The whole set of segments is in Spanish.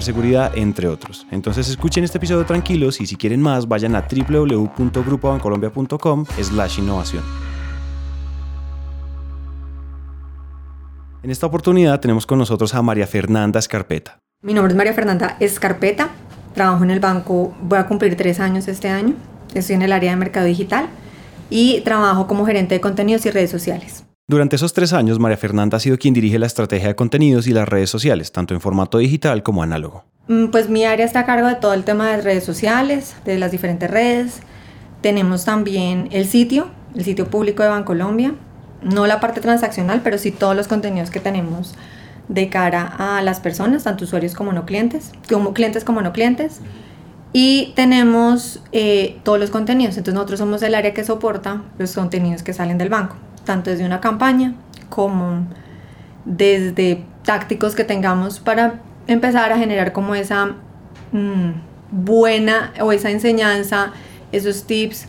ciberseguridad seguridad, entre otros. Entonces escuchen este episodio tranquilos y si quieren más vayan a www.grupobancolombia.com slash innovación. En esta oportunidad tenemos con nosotros a María Fernanda Escarpeta. Mi nombre es María Fernanda Escarpeta, trabajo en el banco, voy a cumplir tres años este año, estoy en el área de mercado digital y trabajo como gerente de contenidos y redes sociales. Durante esos tres años, María Fernanda ha sido quien dirige la estrategia de contenidos y las redes sociales, tanto en formato digital como análogo. Mm, pues mi área está a cargo de todo el tema de redes sociales, de las diferentes redes. Tenemos también el sitio, el sitio público de Bancolombia. No la parte transaccional, pero sí todos los contenidos que tenemos de cara a las personas, tanto usuarios como no clientes, como clientes como no clientes. Y tenemos eh, todos los contenidos. Entonces nosotros somos el área que soporta los contenidos que salen del banco tanto desde una campaña como desde tácticos que tengamos para empezar a generar como esa mm, buena o esa enseñanza, esos tips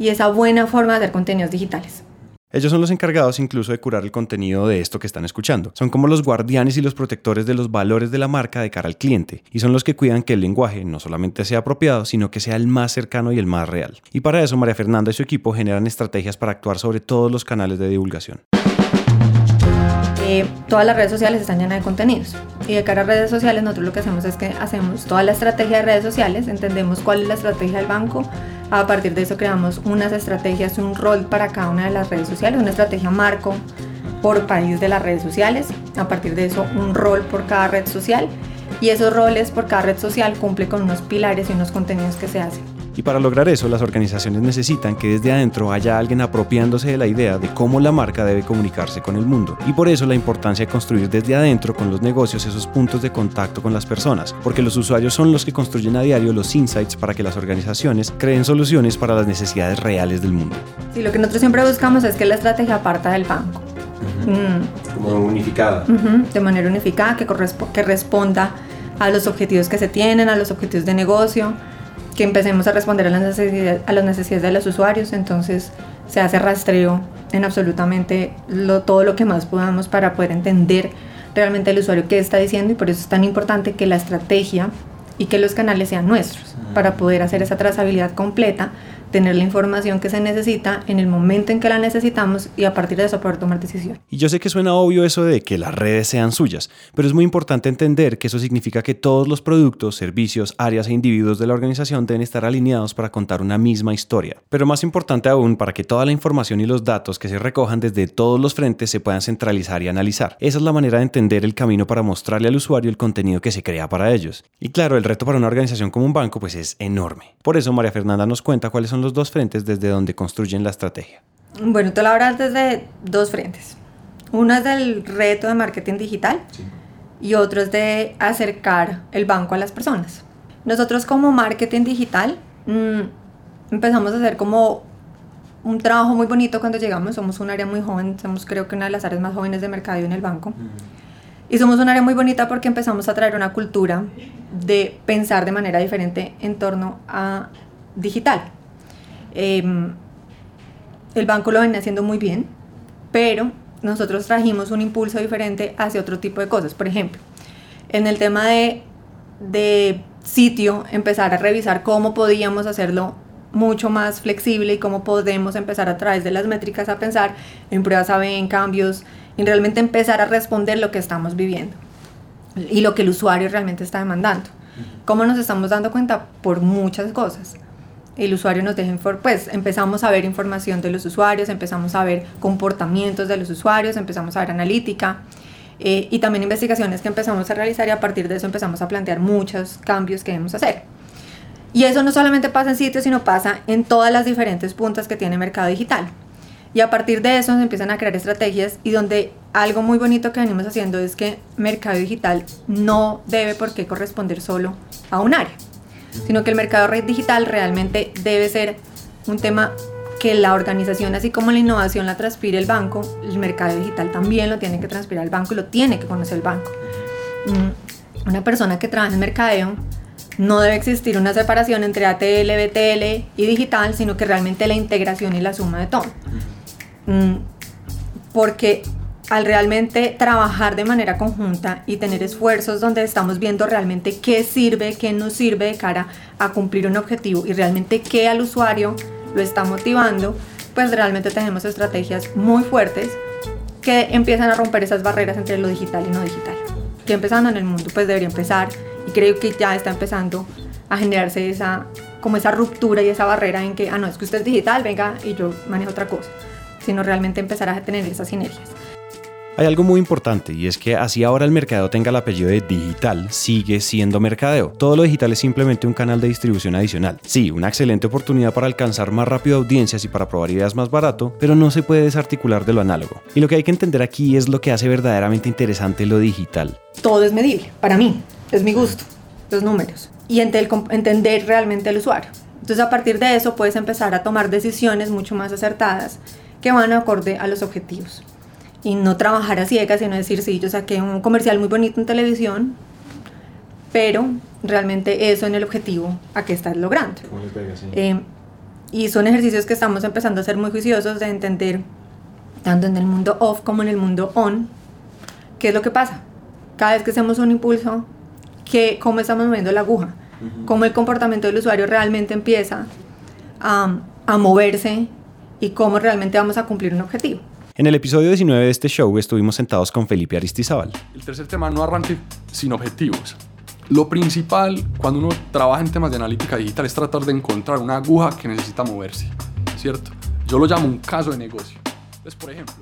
y esa buena forma de hacer contenidos digitales. Ellos son los encargados incluso de curar el contenido de esto que están escuchando. Son como los guardianes y los protectores de los valores de la marca de cara al cliente. Y son los que cuidan que el lenguaje no solamente sea apropiado, sino que sea el más cercano y el más real. Y para eso María Fernanda y su equipo generan estrategias para actuar sobre todos los canales de divulgación. Eh, todas las redes sociales están llenas de contenidos. Y de cara a redes sociales, nosotros lo que hacemos es que hacemos toda la estrategia de redes sociales, entendemos cuál es la estrategia del banco, a partir de eso creamos unas estrategias, un rol para cada una de las redes sociales, una estrategia marco por país de las redes sociales, a partir de eso un rol por cada red social y esos roles por cada red social cumple con unos pilares y unos contenidos que se hacen. Y para lograr eso, las organizaciones necesitan que desde adentro haya alguien apropiándose de la idea de cómo la marca debe comunicarse con el mundo. Y por eso la importancia de construir desde adentro con los negocios esos puntos de contacto con las personas, porque los usuarios son los que construyen a diario los insights para que las organizaciones creen soluciones para las necesidades reales del mundo. Sí, lo que nosotros siempre buscamos es que la estrategia parta del banco. Mm. Como unificada. De manera unificada, que, que responda a los objetivos que se tienen, a los objetivos de negocio que empecemos a responder a las necesidades, a las necesidades de los usuarios, entonces se hace rastreo en absolutamente lo, todo lo que más podamos para poder entender realmente el usuario qué está diciendo y por eso es tan importante que la estrategia y que los canales sean nuestros para poder hacer esa trazabilidad completa tener la información que se necesita en el momento en que la necesitamos y a partir de eso poder tomar decisiones. Y yo sé que suena obvio eso de que las redes sean suyas, pero es muy importante entender que eso significa que todos los productos, servicios, áreas e individuos de la organización deben estar alineados para contar una misma historia. Pero más importante aún, para que toda la información y los datos que se recojan desde todos los frentes se puedan centralizar y analizar. Esa es la manera de entender el camino para mostrarle al usuario el contenido que se crea para ellos. Y claro, el reto para una organización como un banco pues es enorme. Por eso María Fernanda nos cuenta cuáles son los dos frentes desde donde construyen la estrategia? Bueno, te lo hablas desde dos frentes. Uno es del reto de marketing digital y otro es de acercar el banco a las personas. Nosotros como marketing digital mm, empezamos a hacer como un trabajo muy bonito cuando llegamos. Somos un área muy joven, somos creo que una de las áreas más jóvenes de mercado en el banco. Y somos un área muy bonita porque empezamos a traer una cultura de pensar de manera diferente en torno a digital. Em, el banco lo venía haciendo muy bien, pero nosotros trajimos un impulso diferente hacia otro tipo de cosas. Por ejemplo, en el tema de, de sitio, empezar a revisar cómo podíamos hacerlo mucho más flexible y cómo podemos empezar a través de las métricas a pensar en pruebas A-B, en cambios, y realmente empezar a responder lo que estamos viviendo y lo que el usuario realmente está demandando. ¿Cómo nos estamos dando cuenta? Por muchas cosas el usuario nos deja pues empezamos a ver información de los usuarios, empezamos a ver comportamientos de los usuarios, empezamos a ver analítica eh, y también investigaciones que empezamos a realizar y a partir de eso empezamos a plantear muchos cambios que debemos hacer. Y eso no solamente pasa en sitios, sino pasa en todas las diferentes puntas que tiene Mercado Digital. Y a partir de eso se empiezan a crear estrategias y donde algo muy bonito que venimos haciendo es que mercado digital no debe por qué corresponder solo a un área, sino que el mercado digital realmente debe ser un tema que la organización, así como la innovación la transpire el banco, el mercado digital también lo tiene que transpirar el banco y lo tiene que conocer el banco. Mm, una persona que trabaja en mercadeo no debe existir una separación entre ATL, BTL y digital, sino que realmente la integración y la suma de todo. Mm, porque al realmente trabajar de manera conjunta y tener esfuerzos donde estamos viendo realmente qué sirve, qué no sirve de cara a cumplir un objetivo y realmente qué al usuario lo está motivando, pues realmente tenemos estrategias muy fuertes que empiezan a romper esas barreras entre lo digital y no digital. Que empezando en el mundo, pues debería empezar y creo que ya está empezando a generarse esa como esa ruptura y esa barrera en que, ah, no, es que usted es digital, venga, y yo manejo otra cosa sino realmente empezar a tener esas sinergias. Hay algo muy importante y es que así ahora el mercadeo tenga el apellido de digital, sigue siendo mercadeo. Todo lo digital es simplemente un canal de distribución adicional. Sí, una excelente oportunidad para alcanzar más rápido audiencias y para probar ideas más barato, pero no se puede desarticular de lo análogo. Y lo que hay que entender aquí es lo que hace verdaderamente interesante lo digital. Todo es medible, para mí, es mi gusto, los números y entender realmente al usuario. Entonces a partir de eso puedes empezar a tomar decisiones mucho más acertadas que van acorde a los objetivos. Y no trabajar a ciegas, sino decir, sí, yo saqué un comercial muy bonito en televisión, pero realmente eso en el objetivo a qué estás logrando. Eh, y son ejercicios que estamos empezando a ser muy juiciosos de entender, tanto en el mundo off como en el mundo on, qué es lo que pasa. Cada vez que hacemos un impulso, que, cómo estamos moviendo la aguja, cómo el comportamiento del usuario realmente empieza a, a moverse y cómo realmente vamos a cumplir un objetivo. En el episodio 19 de este show estuvimos sentados con Felipe Aristizábal. El tercer tema no arranque sin objetivos. Lo principal cuando uno trabaja en temas de analítica digital es tratar de encontrar una aguja que necesita moverse, ¿cierto? Yo lo llamo un caso de negocio.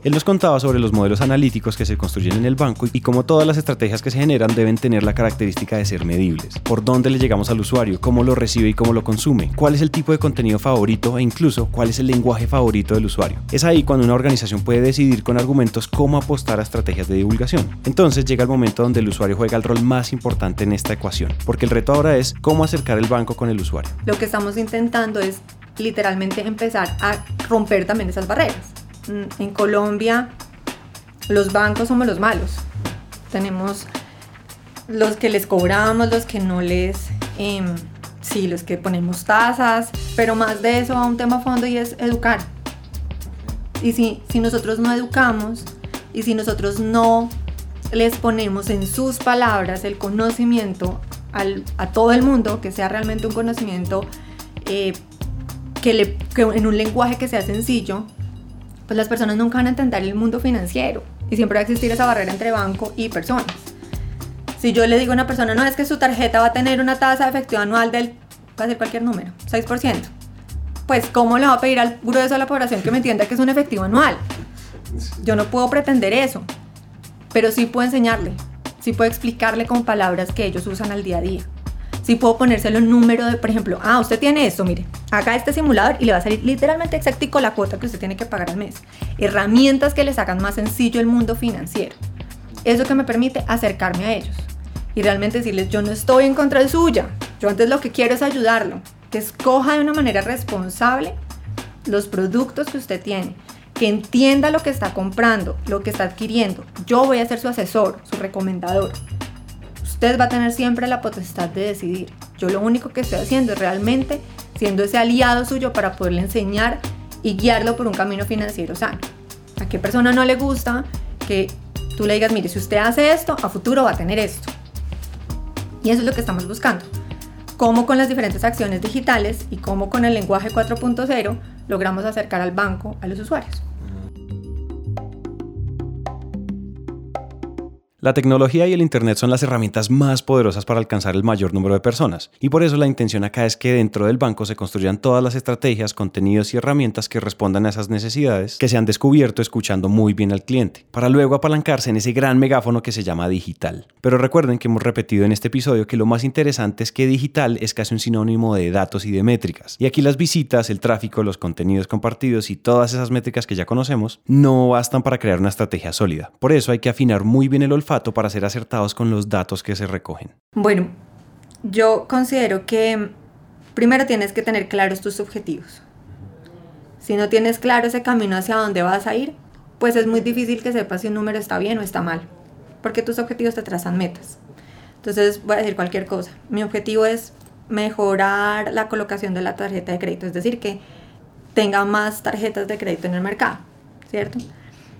Él nos contaba sobre los modelos analíticos que se construyen en el banco y cómo todas las estrategias que se generan deben tener la característica de ser medibles. Por dónde le llegamos al usuario, cómo lo recibe y cómo lo consume, cuál es el tipo de contenido favorito e incluso cuál es el lenguaje favorito del usuario. Es ahí cuando una organización puede decidir con argumentos cómo apostar a estrategias de divulgación. Entonces llega el momento donde el usuario juega el rol más importante en esta ecuación, porque el reto ahora es cómo acercar el banco con el usuario. Lo que estamos intentando es literalmente empezar a romper también esas barreras en Colombia los bancos somos los malos. Tenemos los que les cobramos, los que no les... Em, sí, los que ponemos tasas, pero más de eso a un tema a fondo y es educar. Y si, si nosotros no educamos y si nosotros no les ponemos en sus palabras el conocimiento a todo el mundo, que sea realmente un conocimiento eh, que, le, que en un lenguaje que sea sencillo, pues las personas nunca van a entender el mundo financiero y siempre va a existir esa barrera entre banco y personas. Si yo le digo a una persona, no, es que su tarjeta va a tener una tasa de efectivo anual del, va a ser cualquier número, 6%, pues ¿cómo le va a pedir al grueso de la población que me entienda que es un efectivo anual? Yo no puedo pretender eso, pero sí puedo enseñarle, sí puedo explicarle con palabras que ellos usan al día a día. Sí puedo ponérselo en número de, por ejemplo, ah, usted tiene esto, mire, haga este simulador y le va a salir literalmente exactico la cuota que usted tiene que pagar al mes. Herramientas que les hagan más sencillo el mundo financiero. Eso que me permite acercarme a ellos y realmente decirles, yo no estoy en contra de suya, yo antes lo que quiero es ayudarlo, que escoja de una manera responsable los productos que usted tiene, que entienda lo que está comprando, lo que está adquiriendo. Yo voy a ser su asesor, su recomendador. Usted va a tener siempre la potestad de decidir. Yo lo único que estoy haciendo es realmente siendo ese aliado suyo para poderle enseñar y guiarlo por un camino financiero sano. ¿A qué persona no le gusta que tú le digas, mire, si usted hace esto, a futuro va a tener esto? Y eso es lo que estamos buscando. Cómo con las diferentes acciones digitales y cómo con el lenguaje 4.0 logramos acercar al banco a los usuarios. La tecnología y el Internet son las herramientas más poderosas para alcanzar el mayor número de personas, y por eso la intención acá es que dentro del banco se construyan todas las estrategias, contenidos y herramientas que respondan a esas necesidades que se han descubierto escuchando muy bien al cliente, para luego apalancarse en ese gran megáfono que se llama digital. Pero recuerden que hemos repetido en este episodio que lo más interesante es que digital es casi un sinónimo de datos y de métricas, y aquí las visitas, el tráfico, los contenidos compartidos y todas esas métricas que ya conocemos no bastan para crear una estrategia sólida. Por eso hay que afinar muy bien el olfato para ser acertados con los datos que se recogen? Bueno, yo considero que primero tienes que tener claros tus objetivos. Si no tienes claro ese camino hacia dónde vas a ir, pues es muy difícil que sepas si un número está bien o está mal, porque tus objetivos te trazan metas. Entonces voy a decir cualquier cosa. Mi objetivo es mejorar la colocación de la tarjeta de crédito, es decir, que tenga más tarjetas de crédito en el mercado, ¿cierto?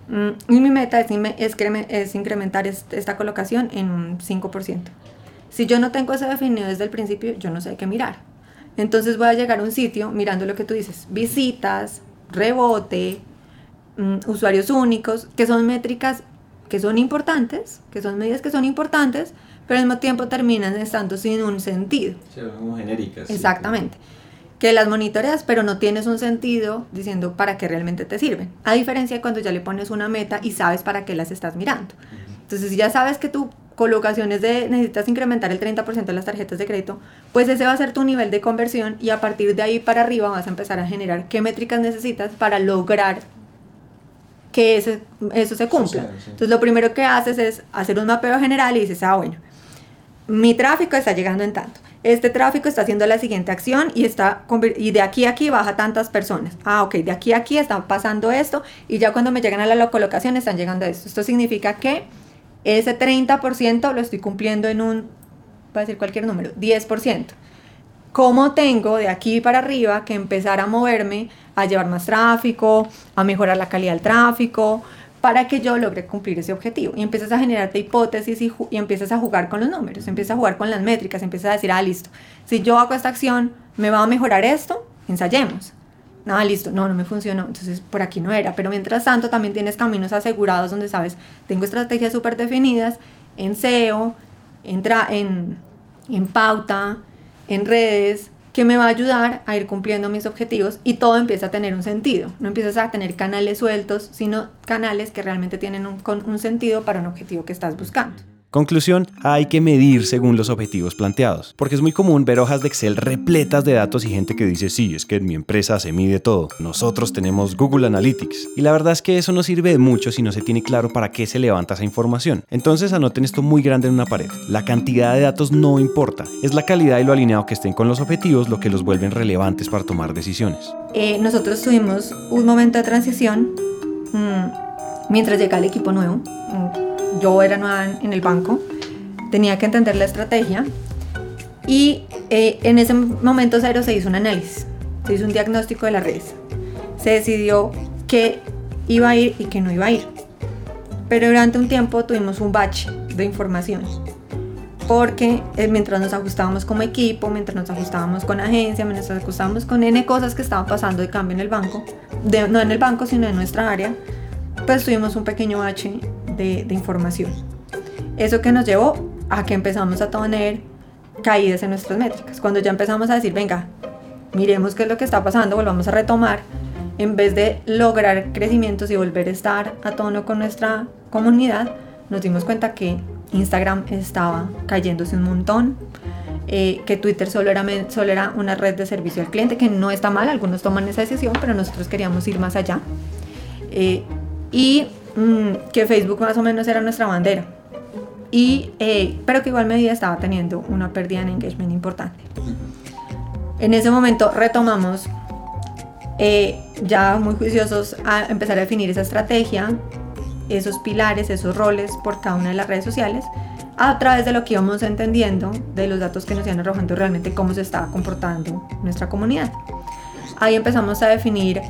Mm, y mi meta es, es, incrementar esta colocación en un 5%. Si yo no tengo eso definido desde el principio, yo no sé qué mirar. Entonces voy a llegar a un sitio mirando lo que tú dices, visitas, rebote, mm, usuarios únicos, que son métricas que son importantes, que son medidas que son importantes, pero al mismo tiempo terminan estando sin un sentido. Sí, como genéricas. Exactamente que las monitoreas, pero no tienes un sentido diciendo para qué realmente te sirven. A diferencia de cuando ya le pones una meta y sabes para qué las estás mirando. Entonces, si ya sabes que tu colocación es de necesitas incrementar el 30% de las tarjetas de crédito, pues ese va a ser tu nivel de conversión y a partir de ahí para arriba vas a empezar a generar qué métricas necesitas para lograr que ese, eso se cumpla. Entonces, lo primero que haces es hacer un mapeo general y dices, ah, bueno, mi tráfico está llegando en tanto este tráfico está haciendo la siguiente acción y, está, y de aquí a aquí baja tantas personas. Ah, ok, de aquí a aquí está pasando esto y ya cuando me llegan a la colocación están llegando a esto. Esto significa que ese 30% lo estoy cumpliendo en un, voy a decir cualquier número, 10%. ¿Cómo tengo de aquí para arriba que empezar a moverme, a llevar más tráfico, a mejorar la calidad del tráfico, para que yo logre cumplir ese objetivo. Y empiezas a generarte hipótesis y, empiezas a jugar con los números, empiezas a jugar con las métricas, empiezas a decir, ah, listo, si yo hago esta acción, ¿me va a mejorar esto? Ensayemos. Ah, listo, no, no me funcionó, entonces por aquí no era. Pero mientras tanto también tienes caminos asegurados donde sabes, tengo estrategias súper definidas en SEO, en, en, en pauta, en redes, que me va a ayudar a ir cumpliendo mis objetivos y todo empieza a tener un sentido. No empiezas a tener canales sueltos, sino canales que realmente tienen un, un sentido para un objetivo que estás buscando. Conclusión, hay que medir según los objetivos planteados, porque es muy común ver hojas de Excel repletas de datos y gente que dice, sí, es que en mi empresa se mide todo, nosotros tenemos Google Analytics, y la verdad es que eso no sirve de mucho si no se tiene claro para qué se levanta esa información. Entonces anoten esto muy grande en una pared, la cantidad de datos no importa, es la calidad y lo alineado que estén con los objetivos lo que los vuelven relevantes para tomar decisiones. Eh, nosotros tuvimos un momento de transición mmm, mientras llega el equipo nuevo. Yo era nueva en el banco, tenía que entender la estrategia y eh, en ese momento cero se hizo un análisis, se hizo un diagnóstico de las redes. Se decidió qué iba a ir y qué no iba a ir. Pero durante un tiempo tuvimos un bache de información. Porque eh, mientras nos ajustábamos como equipo, mientras nos ajustábamos con agencia, mientras nos ajustábamos con N cosas que estaban pasando de cambio en el banco, no en el banco, sino en nuestra área, pues tuvimos un pequeño bache de, información. Eso que nos llevó a que empezamos a tener caídas en nuestras métricas. Cuando ya empezamos a decir, venga, miremos qué es lo que está pasando, volvamos a retomar, en vez de lograr crecimientos y volver a estar a tono con nuestra comunidad, nos dimos cuenta que Instagram estaba cayéndose un montón, eh, que Twitter solo era, solo era una red de servicio al cliente, que no está mal, algunos toman esa decisión, pero nosotros queríamos ir más allá. Eh, y Mm, que Facebook más o menos era nuestra bandera. Y, eh, pero que igual medida estaba teniendo una pérdida en engagement importante. En ese momento retomamos, eh, ya muy juiciosos, a empezar a definir esa estrategia, esos pilares, esos roles por cada una de las redes sociales, a través de lo que íbamos entendiendo, de los datos que nos iban arrojando realmente cómo se estaba comportando nuestra comunidad. Ahí empezamos a definir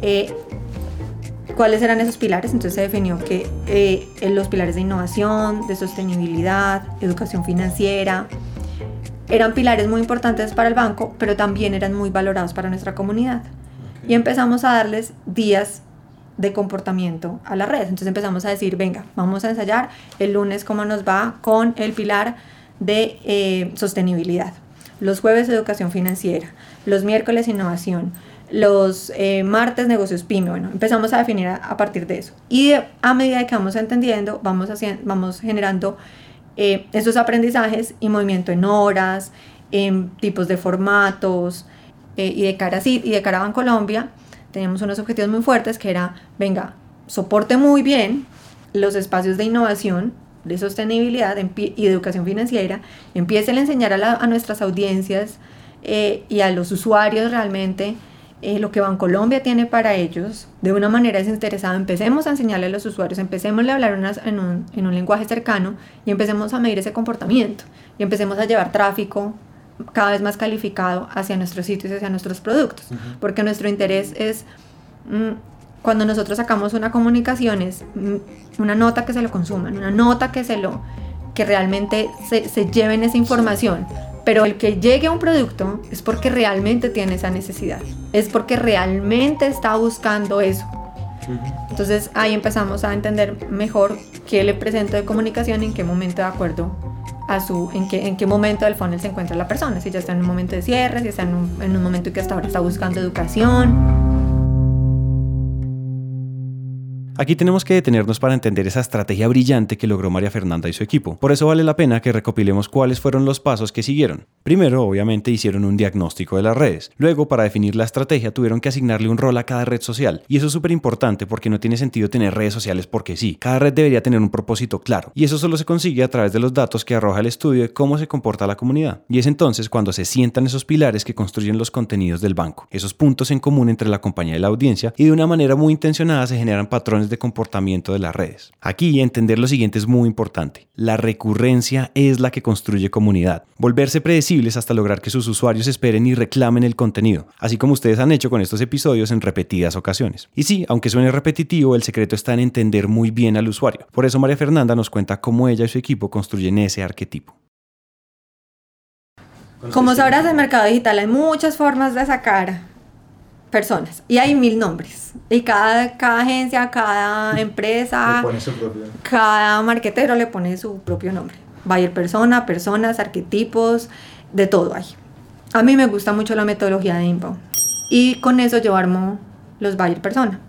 eh, ¿Cuáles eran esos pilares? Entonces se definió que eh, los pilares de innovación, de sostenibilidad, educación financiera, eran pilares muy importantes para el banco, pero también eran muy valorados para nuestra comunidad. Y empezamos a darles días de comportamiento a las redes. Entonces empezamos a decir, venga, vamos a ensayar el lunes cómo nos va con el pilar de eh, sostenibilidad. Los jueves educación financiera, los miércoles innovación, los eh, martes negocios pyme. Bueno, empezamos a definir a, partir de eso. Y a medida que vamos entendiendo, vamos, haciendo, vamos generando eh, esos aprendizajes y movimiento en horas, en tipos de formatos. y de cara a y de cara a Colombia, teníamos unos objetivos muy fuertes que era, venga, soporte muy bien los espacios de innovación, de sostenibilidad y de educación financiera, empiece a enseñar a, nuestras audiencias eh, y a los usuarios realmente eh, lo que Bancolombia tiene para ellos de una manera desinteresada. Empecemos a enseñarle a los usuarios, empecemos a hablar en, un, en un lenguaje cercano y empecemos a medir ese comportamiento y empecemos a llevar tráfico cada vez más calificado hacia nuestros sitios y hacia nuestros productos, porque nuestro interés es, mm, cuando nosotros sacamos una comunicación, es mm, una nota que se lo consuman, una nota que se lo que realmente se, se lleven esa información, pero el que llegue a un producto es porque realmente tiene esa necesidad, es porque realmente está buscando eso. Entonces ahí empezamos a entender mejor qué le presento de comunicación y en qué momento de acuerdo a su, en qué, en qué momento del funnel se encuentra la persona, si ya está en un momento de cierre, si está en un, en un momento que hasta ahora está buscando educación. Aquí tenemos que detenernos para entender esa estrategia brillante que logró María Fernanda y su equipo. Por eso vale la pena que recopilemos cuáles fueron los pasos que siguieron. Primero, obviamente, hicieron un diagnóstico de las redes. Luego, para definir la estrategia, tuvieron que asignarle un rol a cada red social. Y eso es súper importante porque no tiene sentido tener redes sociales porque sí. Cada red debería tener un propósito claro. Y eso solo se consigue a través de los datos que arroja el estudio de cómo se comporta la comunidad. Y es entonces cuando se sientan esos pilares que construyen los contenidos del banco. Esos puntos en común entre la compañía y la audiencia. Y de una manera muy intencionada se generan patrones de comportamiento de las redes. Aquí entender lo siguiente es muy importante. La recurrencia es la que construye comunidad. Volverse predecibles hasta lograr que sus usuarios esperen y reclamen el contenido, así como ustedes han hecho con estos episodios en repetidas ocasiones. Y sí, aunque suene repetitivo, el secreto está en entender muy bien al usuario. Por eso María Fernanda nos cuenta cómo ella y su equipo construyen ese arquetipo. Como sabrás, en el mercado digital hay muchas formas de sacar personas y hay mil nombres y cada, cada agencia, cada empresa, cada marquetero le pone su propio nombre. Buyer persona, personas, arquetipos, de todo hay. A mí me gusta mucho la metodología de inbound y con eso yo armo los buyer persona.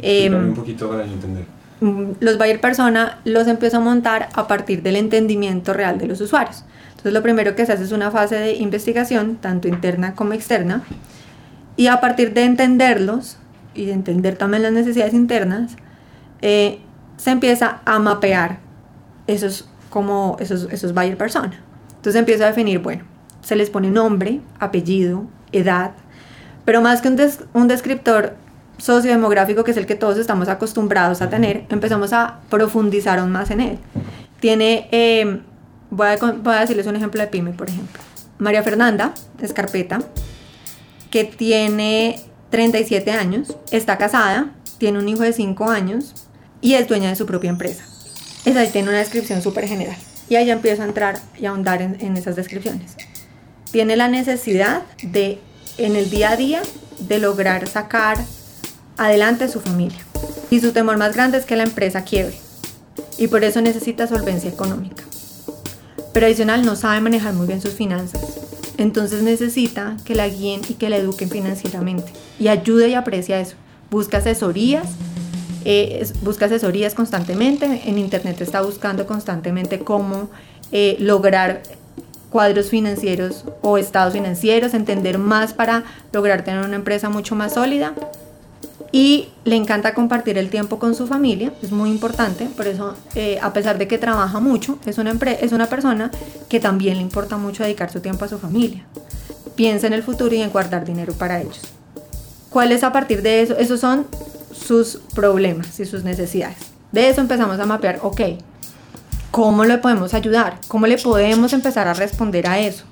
Em, un poquito para entender. Mm, los buyer persona los empiezo a montar a partir del entendimiento real de los usuarios. Entonces lo primero que se hace es una fase de investigación, tanto interna como externa, y a partir de entenderlos y de entender también las necesidades internas, eh, se empieza a mapear esos, como esos, esos buyer persona. Entonces empieza a definir, bueno, se les pone nombre, apellido, edad, pero más que un, un descriptor sociodemográfico, que es el que todos estamos acostumbrados a tener, empezamos a profundizar aún más en él. Tiene, eh, voy, a, voy a decirles un ejemplo de pyme, por ejemplo. María Fernanda Escarpeta que tiene 37 años, está casada, tiene un hijo de 5 años y es dueña de su propia empresa. Esa tiene una descripción súper general. Y ahí empiezo a entrar y a ahondar en, en esas descripciones. Tiene la necesidad de, en el día a día, de lograr sacar adelante a su familia. Y su temor más grande es que la empresa quiebre. Y por eso necesita solvencia económica. Pero adicional no sabe manejar muy bien sus finanzas entonces necesita que la guíen y que la eduquen financieramente. Y ayude y aprecia eso. Busca asesorías, eh, busca asesorías constantemente. En internet está buscando constantemente cómo eh, lograr cuadros financieros o estados financieros, entender más para lograr tener una empresa mucho más sólida y le encanta compartir el tiempo con su familia, es muy importante, por eso eh, a pesar de que trabaja mucho, es una, es una persona que también le importa mucho dedicar su tiempo a su familia. Piensa en el futuro y en guardar dinero para ellos. ¿Cuál es a partir de eso? Esos son sus problemas y sus necesidades. De eso empezamos a mapear, ok, ¿cómo le podemos ayudar? ¿Cómo le podemos empezar a responder a eso?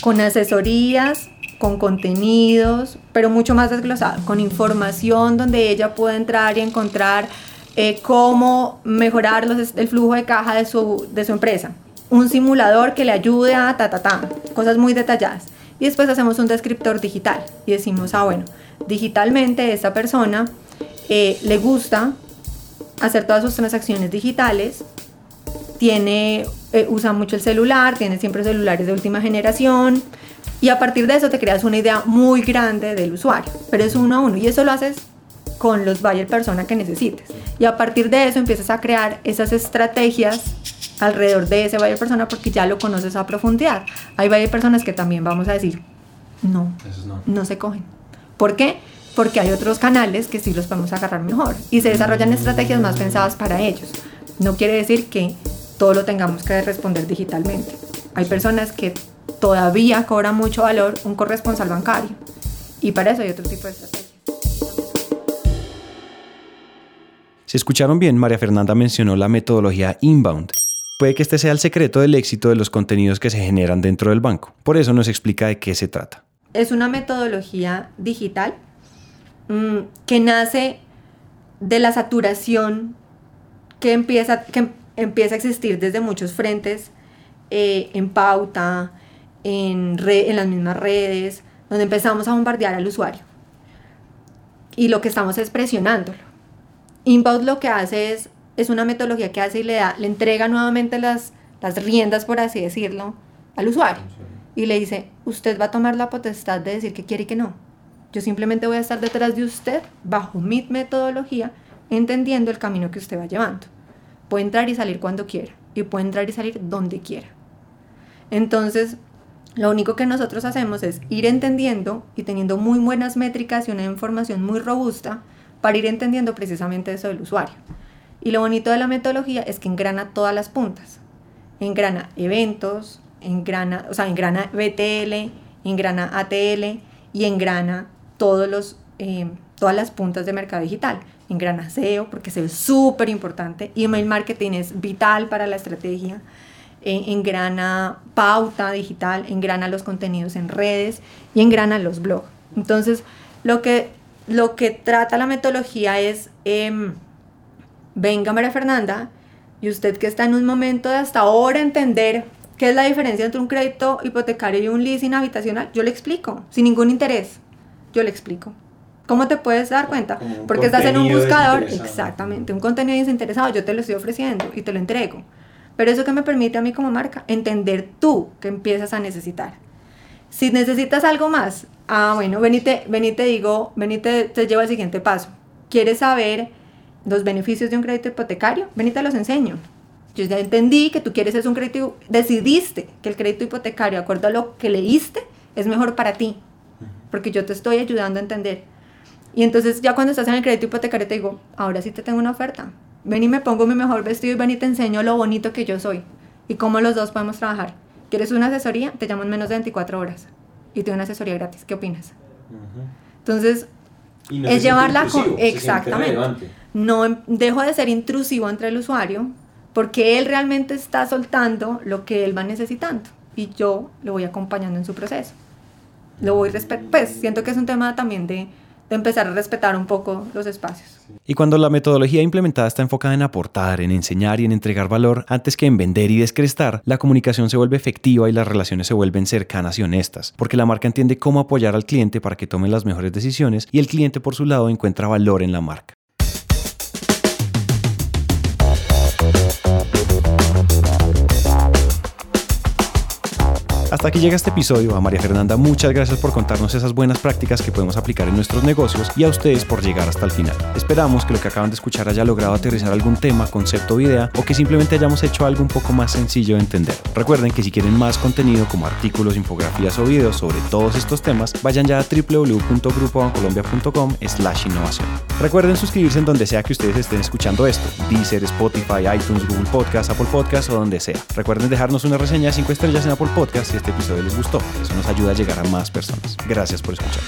Con asesorías, con contenidos, pero mucho más desglosado, con información donde ella pueda entrar y encontrar eh, cómo mejorar los, el flujo de caja de su, de su empresa. Un simulador que le ayude a ta, ta, ta, cosas muy detalladas. Y después hacemos un descriptor digital y decimos, ah, bueno, digitalmente esta persona eh, le gusta hacer todas sus transacciones digitales, tiene, eh, usa mucho el celular, tiene siempre celulares de última generación y a partir de eso te creas una idea muy grande del usuario, pero es uno a uno y eso lo haces con los buyer persona que necesites. Y a partir de eso empiezas a crear esas estrategias alrededor de ese buyer persona porque ya lo conoces a profundidad. Hay buyer personas que también vamos a decir, no, no, no se cogen. ¿Por qué? Porque hay otros canales que sí los podemos agarrar mejor y se desarrollan estrategias más pensadas para ellos. No quiere decir que todo lo tengamos que responder digitalmente. Hay personas que todavía cobran mucho valor un corresponsal bancario y para eso hay otro tipo de estrategias. Si escucharon bien, María Fernanda mencionó la metodología inbound. Puede que este sea el secreto del éxito de los contenidos que se generan dentro del banco. Por eso nos explica de qué se trata. Es una metodología digital mm, que nace de la saturación que empieza, que empieza a existir desde muchos frentes, eh, en pauta, en, en las mismas redes, donde empezamos a bombardear al usuario. Y lo que estamos es presionándolo Inbound lo que hace es, es una metodología que hace y le da, le entrega nuevamente las, las riendas, por así decirlo, al usuario. Y le dice, usted va a tomar la potestad de decir que quiere y que no. Yo simplemente voy a estar detrás de usted bajo mi metodología, entendiendo el camino que usted va llevando. Puede entrar y salir cuando quiera y puede entrar y salir donde quiera. Entonces, lo único que nosotros hacemos es ir entendiendo y teniendo muy buenas métricas y una información muy robusta para ir entendiendo precisamente eso del usuario. Y lo bonito de la metodología es que engrana todas las puntas. Engrana eventos, engrana, o sea, engrana BTL, engrana ATL y engrana todos los, eh, todas las puntas de mercado digital. Engrana SEO porque se es súper importante. Email marketing es vital para la estrategia. Eh, engrana pauta digital, engrana los contenidos en redes y engrana los blogs. Entonces, lo que lo que trata la metodología es, em, venga María Fernanda, y usted que está en un momento de hasta ahora entender qué es la diferencia entre un crédito hipotecario y un leasing habitacional, yo le explico, sin ningún interés, yo le explico. ¿Cómo te puedes dar cuenta? Porque estás en un buscador, exactamente, un contenido desinteresado, yo te lo estoy ofreciendo y te lo entrego. Pero eso que me permite a mí como marca, entender tú que empiezas a necesitar. Si necesitas algo más, ah, bueno, ven y te, digo, ven y te, llevo al siguiente paso. ¿Quieres saber los beneficios de un crédito hipotecario? Ven y te los enseño. Yo ya entendí que tú quieres es un crédito, decidiste que el crédito hipotecario, de acuerdo a lo que leíste, es mejor para ti, porque yo te estoy ayudando a entender. Y entonces ya cuando estás en el crédito hipotecario te digo, ahora sí te tengo una oferta. Ven y me pongo mi mejor vestido y ven y te enseño lo bonito que yo soy y cómo los dos podemos trabajar. ¿Quieres una asesoría? Te llamo en menos de 24 horas y te doy una asesoría gratis. ¿Qué opinas? Entonces, es llevarla con... Exactamente. No em, dejo de ser intrusivo entre el usuario porque él realmente está soltando lo que él va necesitando y yo lo voy acompañando en su proceso. Lo voy pues siento que es un tema también de empezar a respetar un poco los espacios. Y cuando la metodología implementada está enfocada en aportar, en enseñar y en entregar valor, antes que en vender y descrestar, la comunicación se vuelve efectiva y las relaciones se vuelven cercanas y honestas, porque la marca entiende cómo apoyar al cliente para que tome las mejores decisiones y el cliente por su lado encuentra valor en la marca. Hasta aquí llega este episodio. A María Fernanda, muchas gracias por contarnos esas buenas prácticas que podemos aplicar en nuestros negocios y a ustedes por llegar hasta el final. Esperamos que lo que acaban de escuchar haya logrado aterrizar algún tema, concepto o idea o que simplemente hayamos hecho algo un poco más sencillo de entender. Recuerden que si quieren más contenido como artículos, infografías o videos sobre todos estos temas, vayan ya a www.grupobancolombia.com slash innovación. Recuerden suscribirse en donde sea que ustedes estén escuchando esto, Deezer, Spotify, iTunes, Google Podcast, Apple Podcast o donde sea. Recuerden dejarnos una reseña de 5 estrellas en Apple Podcast este episodio les gustó. Eso nos ayuda a llegar a más personas. Gracias por escuchar.